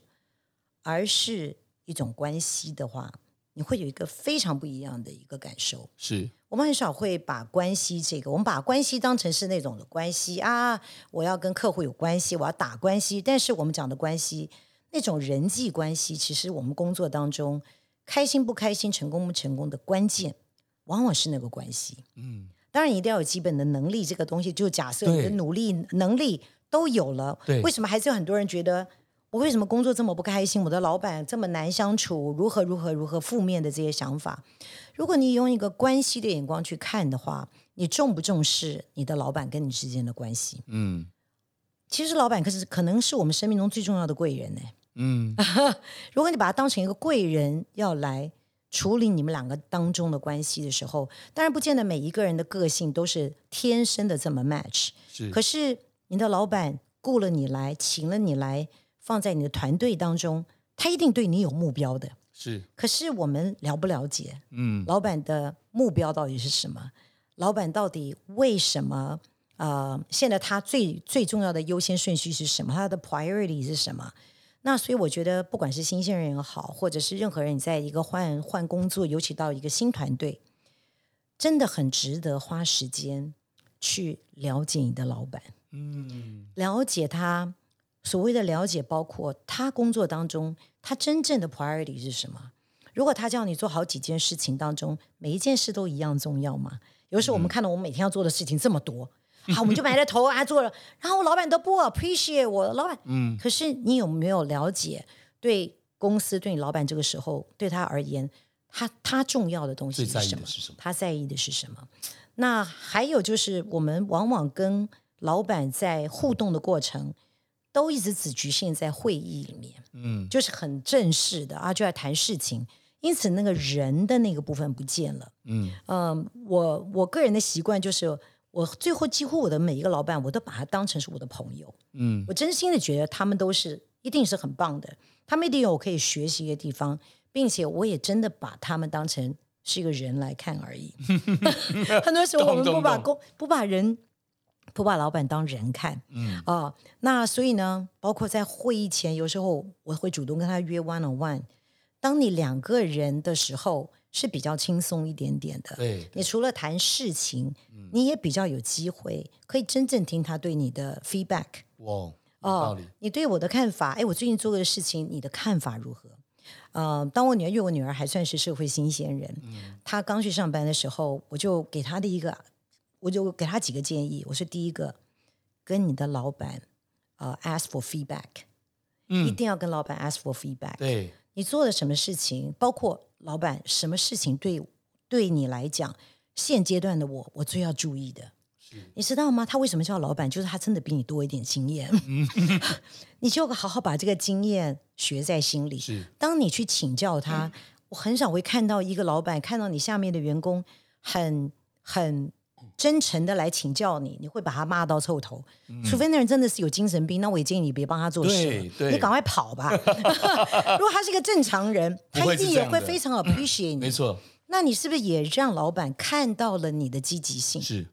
而是一种关系的话。你会有一个非常不一样的一个感受。是我们很少会把关系这个，我们把关系当成是那种的关系啊，我要跟客户有关系，我要打关系。但是我们讲的关系，那种人际关系，其实我们工作当中开心不开心、成功不成功的关键，往往是那个关系。嗯，当然一定要有基本的能力，这个东西就假设你的努力能力都有了，为什么还是有很多人觉得？我为什么工作这么不开心？我的老板这么难相处，如何如何如何负面的这些想法？如果你用一个关系的眼光去看的话，你重不重视你的老板跟你之间的关系？嗯，其实老板可是可能是我们生命中最重要的贵人呢。嗯，(laughs) 如果你把他当成一个贵人，要来处理你们两个当中的关系的时候，当然不见得每一个人的个性都是天生的这么 match。是，可是你的老板雇了你来，请了你来。放在你的团队当中，他一定对你有目标的。是，可是我们了不了解？嗯，老板的目标到底是什么？老板到底为什么？呃，现在他最最重要的优先顺序是什么？他的 priority 是什么？那所以我觉得，不管是新鲜人也好，或者是任何人，在一个换换工作，尤其到一个新团队，真的很值得花时间去了解你的老板。嗯，了解他。所谓的了解，包括他工作当中他真正的 priority 是什么？如果他叫你做好几件事情当中，每一件事都一样重要吗？有时候我们看到我们每天要做的事情这么多，(laughs) 好，我们就埋着头啊做了，然后老板都不 appreciate 我，老板，嗯，可是你有没有了解，对公司对你老板这个时候对他而言，他他重要的东西是什么？是什么？他在意的是什么？那还有就是，我们往往跟老板在互动的过程。都一直只局限在会议里面，嗯，就是很正式的啊，就在谈事情，因此那个人的那个部分不见了，嗯。嗯，我我个人的习惯就是，我最后几乎我的每一个老板，我都把他当成是我的朋友，嗯，我真心的觉得他们都是一定是很棒的，他们一定有我可以学习的地方，并且我也真的把他们当成是一个人来看而已。(laughs) 很多时候我们不把工不把人。不把老板当人看，嗯。啊、呃，那所以呢，包括在会议前，有时候我会主动跟他约 one on one。当你两个人的时候是比较轻松一点点的，对，对，你除了谈事情，嗯、你也比较有机会可以真正听他对你的 feedback。哇，哦，你对我的看法，哎，我最近做过的事情，你的看法如何？呃，当我女儿，因为我女儿还算是社会新鲜人，嗯、她刚去上班的时候，我就给她的一个，我就给他几个建议。我说第一个，跟你的老板呃 ask for feedback，、嗯、一定要跟老板 ask for feedback。对，你做了什么事情，包括老板什么事情对对你来讲，现阶段的我，我最要注意的。你知道吗？他为什么叫老板？就是他真的比你多一点经验。(laughs) 你就好好把这个经验学在心里。是，当你去请教他，嗯、我很少会看到一个老板看到你下面的员工很很真诚的来请教你，你会把他骂到臭头。嗯、除非那人真的是有精神病，那我也建议你别帮他做事，你赶快跑吧。(laughs) 如果他是一个正常人，他一定也会非常 appreciate 你。没错。那你是不是也让老板看到了你的积极性？是。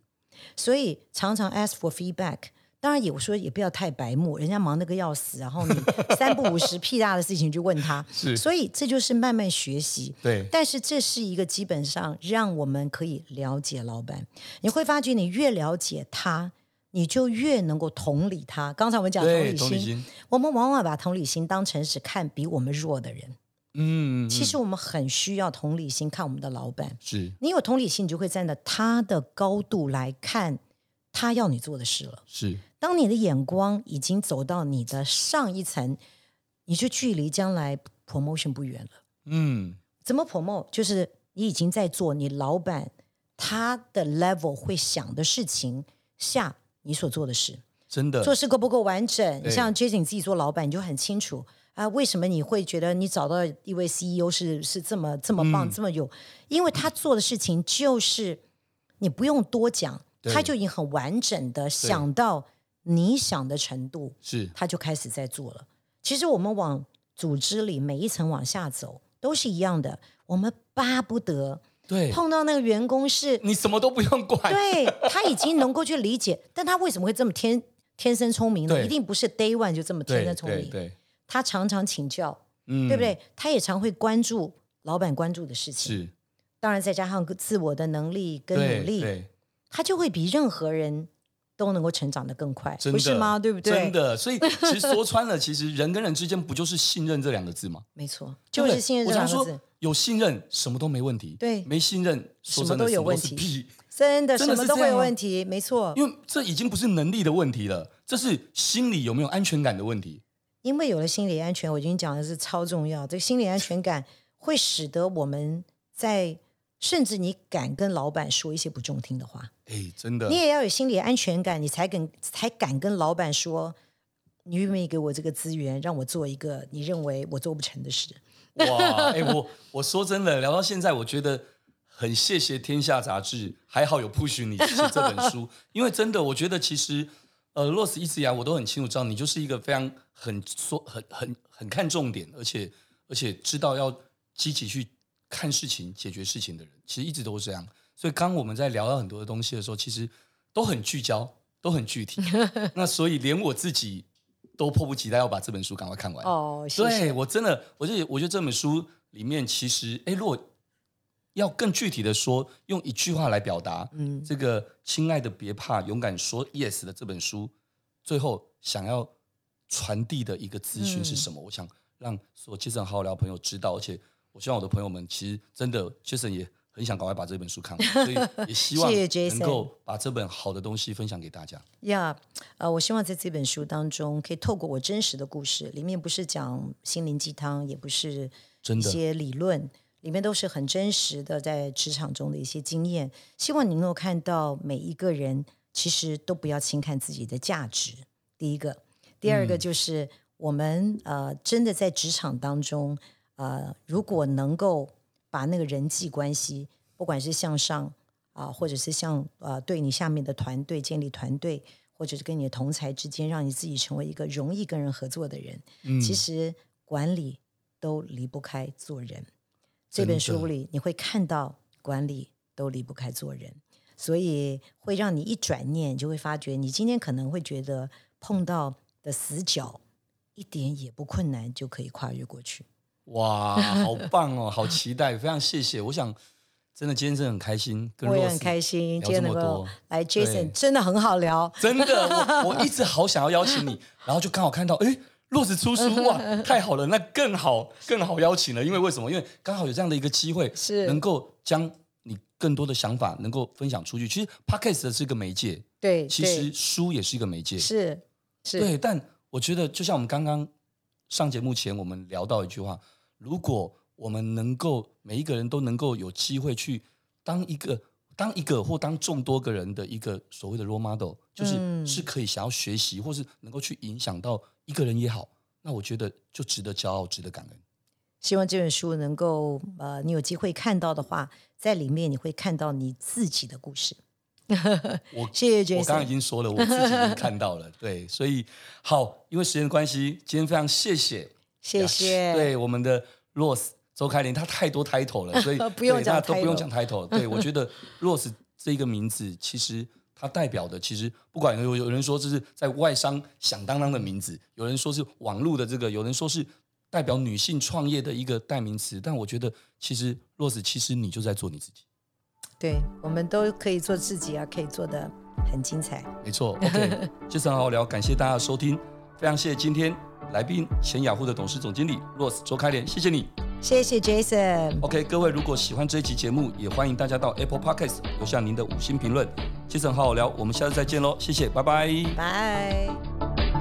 所以常常 ask for feedback，当然也我说也不要太白目，人家忙那个要死，然后你 (laughs) 三不五时屁大的事情就问他，是，所以这就是慢慢学习。对，但是这是一个基本上让我们可以了解老板，你会发觉你越了解他，你就越能够同理他。刚才我们讲同理心，同理心，我们往往把同理心当成是看比我们弱的人。嗯，其实我们很需要同理心看我们的老板。是，你有同理心，你就会站在他的高度来看他要你做的事了。是，当你的眼光已经走到你的上一层，你就距离将来 promotion 不远了。嗯，怎么 promote？就是你已经在做你老板他的 level 会想的事情下你所做的事。真的，做事够不够完整？你像 Jason 你自己做老板，你就很清楚。啊，为什么你会觉得你找到一位 CEO 是是这么这么棒，嗯、这么有？因为他做的事情就是你不用多讲，他就已经很完整的想到你想的程度，是他就开始在做了。其实我们往组织里每一层往下走都是一样的，我们巴不得对碰到那个员工是你什么都不用管，对他已经能够去理解，但他为什么会这么天天生聪明呢？一定不是 Day One 就这么天生聪明。对。对他常常请教，嗯，对不对？他也常会关注老板关注的事情。是，当然再加上自我的能力跟努力，他就会比任何人都能够成长的更快，不是吗？对不对？真的，所以其实说穿了，其实人跟人之间不就是信任这两个字吗？没错，就是信任这两个字。有信任，什么都没问题；对，没信任，什么都有问题。真的，什么都会有问题，没错。因为这已经不是能力的问题了，这是心理有没有安全感的问题。因为有了心理安全，我已经讲的是超重要。这个心理安全感会使得我们在，甚至你敢跟老板说一些不中听的话。哎，真的，你也要有心理安全感，你才敢才敢跟老板说，你愿不愿意给我这个资源，让我做一个你认为我做不成的事。哇，哎，我我说真的，聊到现在，我觉得很谢谢天下杂志，还好有 push 你写这本书，(laughs) 因为真的，我觉得其实。呃，Rose 一直以来我都很清楚知道，你就是一个非常很说很很很看重点，而且而且知道要积极去看事情、解决事情的人，其实一直都是这样。所以刚我们在聊到很多的东西的时候，其实都很聚焦，都很具体。(laughs) 那所以连我自己都迫不及待要把这本书赶快看完。哦，谢谢。对，我真的，我就我觉得这本书里面其实，哎，如果要更具体的说，用一句话来表达，嗯，这个亲爱的别怕，勇敢说 yes 的这本书，最后想要传递的一个资讯是什么？嗯、我想让所有 Jason 好好聊朋友知道，而且我希望我的朋友们其实真的 Jason 也很想赶快把这本书看完，(laughs) 所以也希望能够把这本好的东西分享给大家。呀，呃，我希望在这本书当中，可以透过我真实的故事，里面不是讲心灵鸡汤，也不是一些理论。里面都是很真实的，在职场中的一些经验。希望你能够看到每一个人其实都不要轻看自己的价值。第一个，第二个就是我们、嗯、呃，真的在职场当中，呃，如果能够把那个人际关系，不管是向上啊、呃，或者是向呃对你下面的团队建立团队，或者是跟你的同才之间，让你自己成为一个容易跟人合作的人。嗯、其实管理都离不开做人。这本书里你会看到，管理都离不开做人，所以会让你一转念就会发觉，你今天可能会觉得碰到的死角一点也不困难，就可以跨越过去。哇，好棒哦，好期待，非常谢谢。我想，真的今天真的很开心，跟 Rose 我也很开心，聊这么多。来，Jason 真的很好聊，真的，我我一直好想要邀请你，然后就刚好看到，哎。Rose 出书哇，太好了，那更好更好邀请了，因为为什么？因为刚好有这样的一个机会，是能够将你更多的想法能够分享出去。其实 Podcast 是一个媒介，对，其实书也是一个媒介，是是，对。但我觉得，就像我们刚刚上节目前我们聊到一句话，如果我们能够每一个人都能够有机会去当一个。当一个或当众多个人的一个所谓的 role model，就是、嗯、是可以想要学习，或是能够去影响到一个人也好，那我觉得就值得骄傲，值得感恩。希望这本书能够呃，你有机会看到的话，在里面你会看到你自己的故事。(laughs) 我谢谢我刚刚已经说了，我自己已经看到了。对，所以好，因为时间的关系，今天非常谢谢，谢谢，对我们的 Rose。周开林，他太多 title 了，所以 (laughs) 不用讲，大家都不用讲 title。对，我觉得 (laughs) Rose 这个名字，其实它代表的，其实不管有有人说这是在外商响当当的名字，有人说是网络的这个，有人说是代表女性创业的一个代名词，但我觉得其实 Rose，其实你就在做你自己。对，我们都可以做自己啊，可以做的很精彩。没错，OK，(laughs) 这次很好聊，感谢大家的收听，非常谢谢今天来宾前雅虎的董事总经理 Rose 周开莲，谢谢你。谢谢 Jason。OK，各位如果喜欢这一期节目，也欢迎大家到 Apple Podcast 留下您的五星评论。Jason 好好聊，我们下次再见喽，谢谢，拜拜，拜。